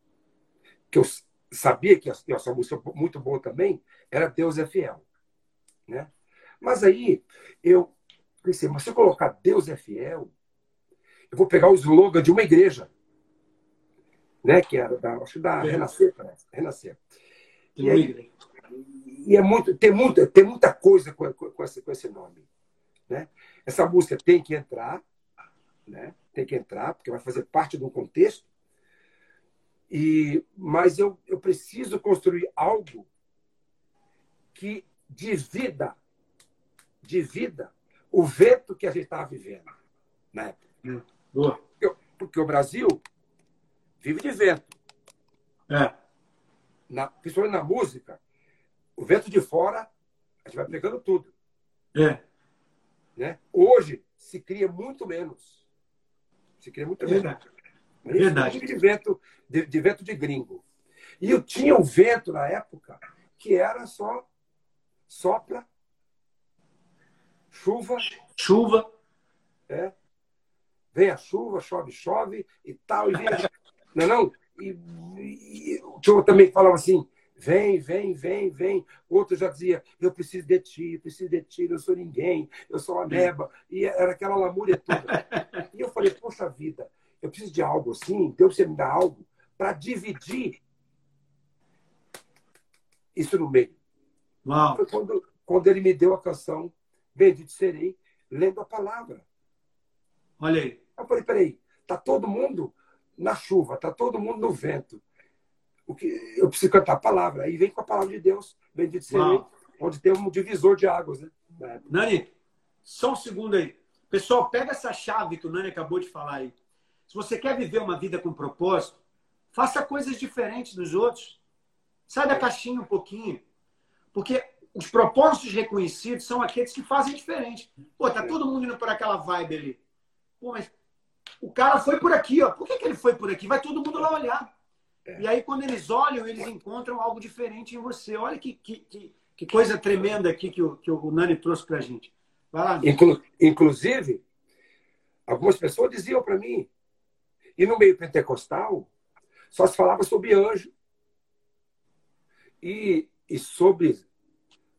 que eu sabia que uma música muito boa também, era Deus é Fiel. Né? Mas aí eu pensei, mas se eu colocar Deus é Fiel, eu vou pegar o slogan de uma igreja, né? que era da, acho que da É. Renascer, parece. Renascer. Tem E aí-. E é muito, tem, muita, tem muita coisa com, com, com esse, com esse nome. Né? Essa música tem que entrar, né? tem que entrar, porque vai fazer parte de um contexto. E, mas eu, eu preciso construir algo que divida, divida o vento que a gente estava vivendo na época. Boa. Porque o Brasil vive de vento. É. Na, principalmente na música, o vento de fora, a gente vai pegando tudo. É. Né? Hoje se cria muito menos. Se cria muito É menos. verdade. Verdade. De vento, de, de vento de gringo. E eu tinha um vento na época que era só sopra, chuva, Chuva. é, vem a chuva, chove, chove e tal. E vem a... Não é não? E, e, outro também falava assim, vem, vem, vem, vem. Outro já dizia, eu preciso de ti, eu preciso de ti, eu não sou ninguém, eu sou uma neba. E era aquela lamúria toda. E eu falei, poxa vida, eu preciso de algo assim, Deus você me dá algo para dividir isso no meio. Uau. Foi quando, quando ele me deu a canção Bendito Serei, lendo a palavra. Olha aí. Eu falei, peraí, tá todo mundo na chuva, tá todo mundo no vento. O que eu preciso cantar a palavra. Aí vem com a palavra de Deus, bendito Uau. onde tem um divisor de águas, né? Nani, só um segundo aí. Pessoal, pega essa chave que o Nani acabou de falar aí. Se você quer viver uma vida com propósito, faça coisas diferentes dos outros. Sai da caixinha um pouquinho. Porque os propósitos reconhecidos são aqueles que fazem diferente. Pô, tá todo mundo indo por aquela vibe ali. Pô, mas o cara foi por aqui, ó. Por que, que ele foi por aqui? Vai todo mundo lá olhar. E aí, quando eles olham, eles encontram algo diferente em você. Olha que, que, que, coisa tremenda aqui que o, que o Nani trouxe pra gente. Vai lá. Inclu- inclusive, algumas pessoas diziam para mim, e no meio pentecostal, só se falava sobre anjo. E, e sobre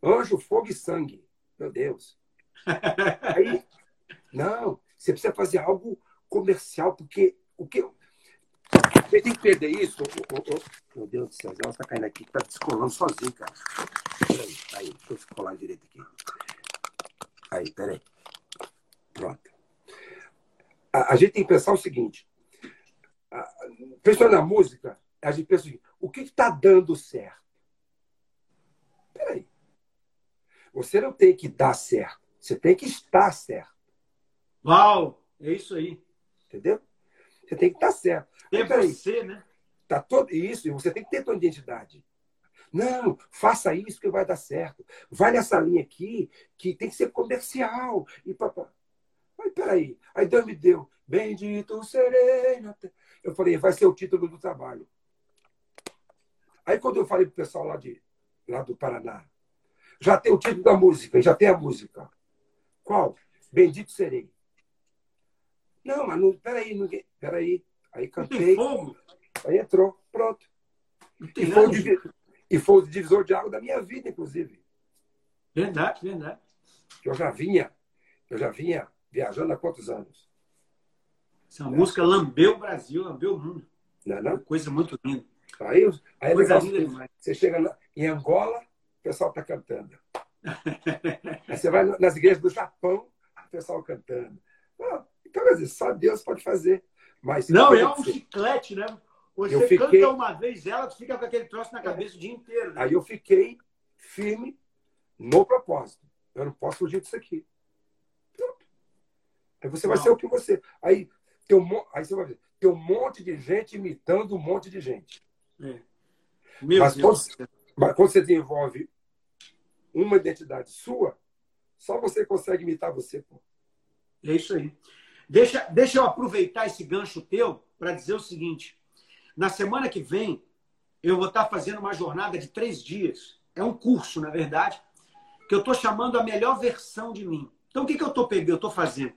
anjo, fogo e sangue. Meu Deus. [laughs] Aí, não, você precisa fazer algo comercial, porque o que. Você tem que perder isso. ô, ô, ô. Meu Deus do céu, ela está caindo aqui, está descolando sozinho, cara. Peraí, aí, deixa eu descolar direito aqui. Aí, peraí. Pronto. A, a gente tem que pensar o seguinte: a- pensando na música, a gente pensa o seguinte: o que está dando certo? Peraí. Você não tem que dar certo, você tem que estar certo, Uau! É isso aí. entendeu? Você tem que estar certo. Ter Mas peraí, você, né? tá todo isso, e você tem que ter tua identidade. Não, faça isso que vai dar certo. Vai nessa linha aqui, que tem que ser comercial. E papá. Mas peraí. Aí Deus me deu. Bendito serei. Eu falei, vai ser o título do trabalho. Aí quando eu falei pro pessoal lá, de, lá do Paraná, já tem o título da música, já tem a música. Qual? Bendito serei. Não, mas não, peraí. Peraí. Aí Não cantei. Aí entrou, pronto. E foi, o, e foi o divisor de água da minha vida, inclusive. Verdade, verdade. Eu já vinha, eu já vinha viajando há quantos anos? Essa música lambeu o Brasil, lambeu o mundo. Não, é não? Coisa muito linda. Aí, aí é Coisa legal, linda demais. você chega na- em Angola, o pessoal está cantando. [laughs] aí você vai nas igrejas do Japão, o pessoal cantando. Ah, então, quer dizer, só Deus pode fazer. Mas Não, é um chiclete, né? Você Eu fiquei- canta uma vez ela, tu fica com aquele troço na cabeça o dia inteiro. né? Aí eu fiquei firme no propósito. Eu não posso fugir disso aqui. Pronto. Aí você vai Não. ser o que você. Aí, tem um, aí você vai ver. Tem um monte de gente imitando um monte de gente. É. Mas quando- Mas quando você desenvolve uma identidade sua, só você consegue imitar você. Pô. É isso aí. Deixa, deixa eu aproveitar esse gancho teu para dizer o seguinte. Na semana que vem, eu vou estar fazendo uma jornada de três dias. É um curso, na verdade, que eu estou chamando a melhor versão de mim. Então, o que, que eu estou pegando? Eu estou fazendo?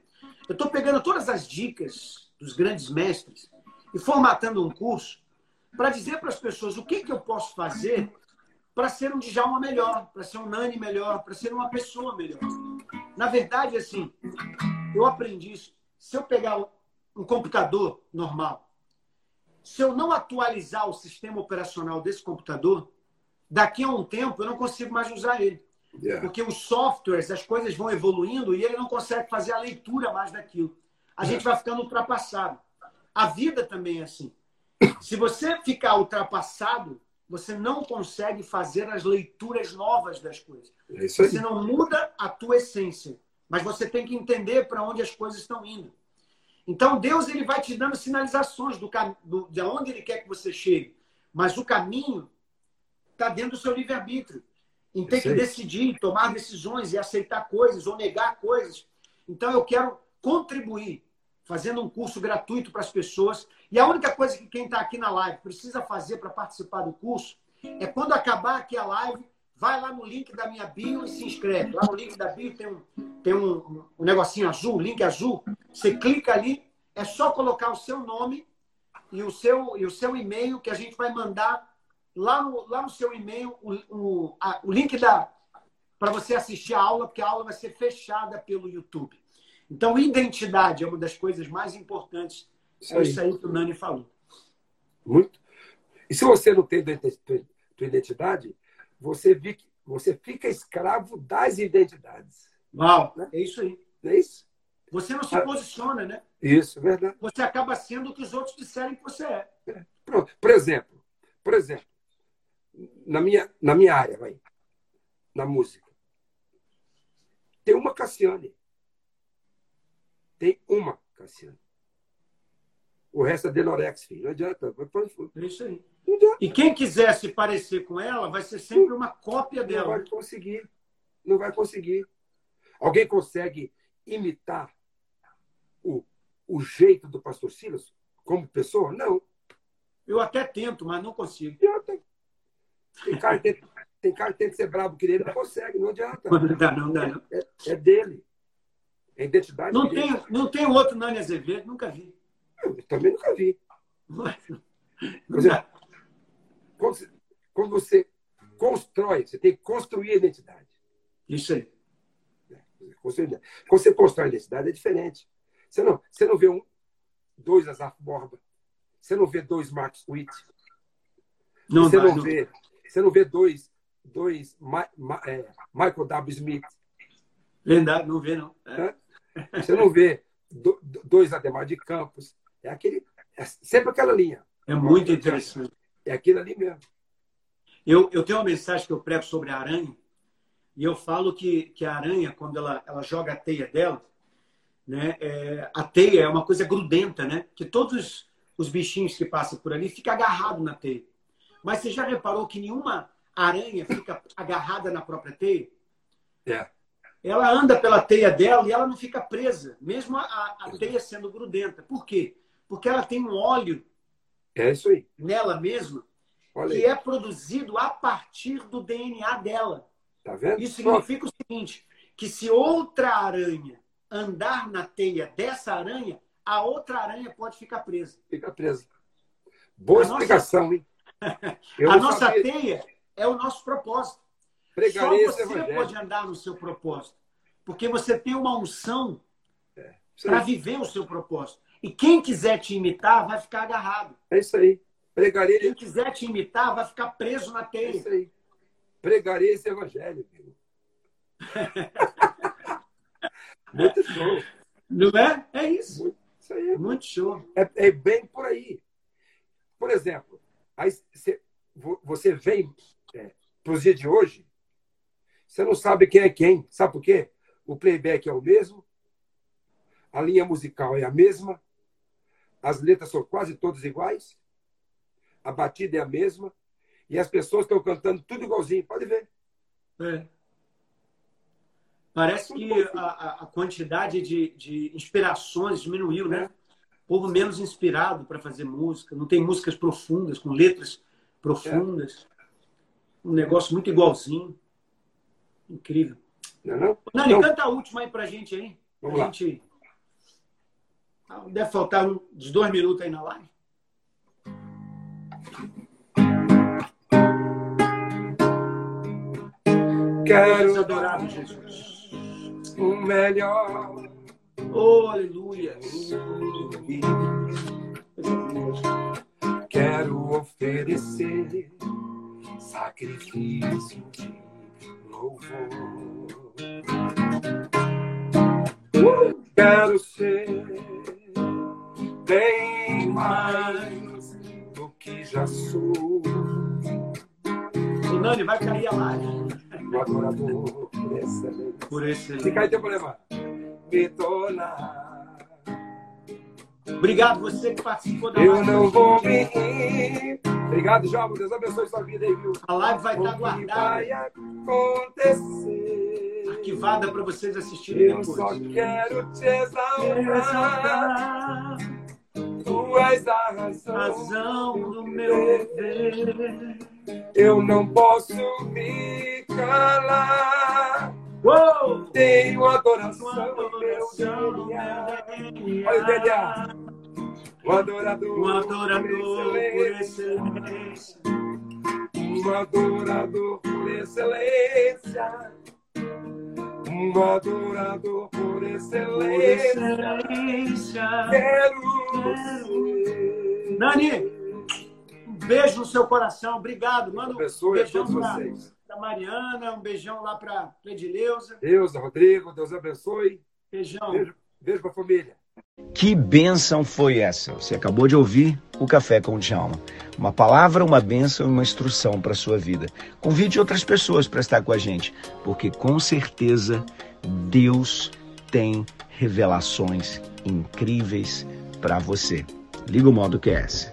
Eu estou pegando todas as dicas dos grandes mestres e formatando um curso para dizer para as pessoas o que, que eu posso fazer para ser um Djalma melhor, para ser um Nani melhor, para ser uma pessoa melhor. Na verdade, assim, eu aprendi isso. Se eu pegar um computador normal, se eu não atualizar o sistema operacional desse computador, daqui a um tempo eu não consigo mais usar ele. Yeah. Porque os softwares, as coisas vão evoluindo e ele não consegue fazer a leitura mais daquilo. A gente vai ficando ultrapassado. A vida também é assim. Se você ficar ultrapassado, você não consegue fazer as leituras novas das coisas. É. Você não muda a tua essência, mas você tem que entender para onde as coisas estão indo. Então Deus ele vai te dando sinalizações do, do de onde ele quer que você chegue, mas o caminho está dentro do seu livre arbítrio. Em ter que decidir, tomar decisões e aceitar coisas ou negar coisas. Então eu quero contribuir fazendo um curso gratuito para as pessoas. E a única coisa que quem está aqui na live precisa fazer para participar do curso é quando acabar aqui a live, vai lá no link da minha bio e se inscreve. Lá no link da bio tem um, tem um, um negocinho azul, link azul. Você clica ali, é só colocar o seu nome e o seu, e o seu e-mail que a gente vai mandar lá no, lá no seu e-mail o, o, a- o link da para você assistir a aula, porque a aula vai ser fechada pelo YouTube. Então, identidade é uma das coisas mais importantes. Isso É isso aí que o Nani falou. Muito. E se você não tem tua identidade, você fica, você fica escravo das identidades. Uau, é isso aí. É isso? Você não se Ah. posiciona, né? Isso, verdade. Você acaba sendo o que os outros disserem que você é. Pronto. Por exemplo, por exemplo, na minha, na minha área, vai, na música, tem uma Cassiane. Tem uma Cassiane. O resto é Denorex, filho. Não adianta. É isso aí. Não. E quem quiser se parecer com ela, vai ser sempre uma cópia Não dela. vai conseguir. Não vai conseguir. Alguém consegue imitar o, o jeito do pastor Silas como pessoa? Não. Eu até tento, mas não consigo. Não adianta. Tem cara que tenta, tem cara que tenta ser brabo que ele não consegue, não adianta. Não dá, não dá, não. É dele. É identidade Não dele. tem, não tem outro Nani Azevedo, nunca vi. Eu também nunca vi. Não Por dá. exemplo, quando você, quando você constrói, você tem que construir a identidade. Isso aí. Identidade. Quando você constrói a identidade, é diferente. Você não, você não vê um, dois Azar Borba. Você não vê dois Marcos Witt. Não você, não não. vê, você não vê dois, dois Ma- Ma- é, Michael W. Smith. Verdade, não vê, não. É. Você não vê do- dois Ademar de Campos. É aquele. É sempre aquela linha. É muito interessante. É aquilo ali mesmo. Eu, eu tenho uma mensagem que eu prego sobre a aranha, e eu falo que, que a aranha, quando ela, ela joga a teia dela, né, é, a teia é uma coisa grudenta, né? Que todos os bichinhos que passam por ali ficam agarrados na teia. Mas você já reparou que nenhuma aranha fica agarrada na própria teia? É. Ela anda pela teia dela e ela não fica presa, mesmo a, a- a teia sendo grudenta. Por quê? Porque ela tem um óleo É isso aí. nela mesma Olha que aí. é produzido a partir do DNA dela. Tá vendo? Isso significa o seguinte: que se outra aranha andar na teia dessa aranha, a outra aranha pode ficar presa. Fica preso. Boa a explicação, nossa... hein? [laughs] Eu a nossa saber... teia é o nosso propósito. Pregarei Só você pode andar no seu propósito. Porque você tem uma unção é, para viver o seu propósito. E quem quiser te imitar vai ficar agarrado. É isso aí. Pregarei. Quem quiser te imitar vai ficar preso na teia. É isso aí. Pregarei esse evangelho, filho. [laughs] Muito show. Não é? É isso. Muito, isso aí. Muito show. É, é bem por aí. Por exemplo, aí você, você vem é, para os dias de hoje, você não sabe quem é quem. Sabe por quê? O playback é o mesmo, a linha musical é a mesma, as letras são quase todas iguais, a batida é a mesma, e as pessoas estão cantando tudo igualzinho. Pode ver. É. Parece que a, a quantidade de, de, inspirações diminuiu, né? O povo menos inspirado para fazer música, não tem músicas profundas, com letras profundas. É. Um negócio muito igualzinho. Incrível. Não, é não? Nani, não. canta a última aí pra gente aí. Vamos a lá. gente. Deve faltar uns dois minutos aí na live. Quero adorar Jesus o melhor. Oh, aleluia. Quero oferecer sacrifício de louvor. Se cair, tem problema. Me tornar. Obrigado você que participou da live. Eu não vou me rir. Obrigado, João. Deus abençoe sua vida aí, viu? A live vai estar guardada. vai acontecer. Arquivada para vocês assistirem Eu depois. Eu só quero te exaltar. Tu és a razão, razão do meu viver. Eu não posso me calar. Uou! Tenho adoração, no meu DNA. Olha o DNA. O adorador, um adorador por excelência. Um adorador por excelência. Um adorador por excelência. Quero. Nani, beijo no seu coração. Obrigado. Manda um beijão a todos vocês. Pra Mariana, um beijão lá para Edileuza. Deusa, Rodrigo, Deus abençoe. Beijão. Beijo, beijo para a família. Que bênção foi essa? Você acabou de ouvir o Café com o Djalma. Uma palavra, uma bênção e uma instrução para a sua vida. Convide outras pessoas para estar com a gente, porque com certeza Deus tem revelações incríveis para você. Liga o modo QS.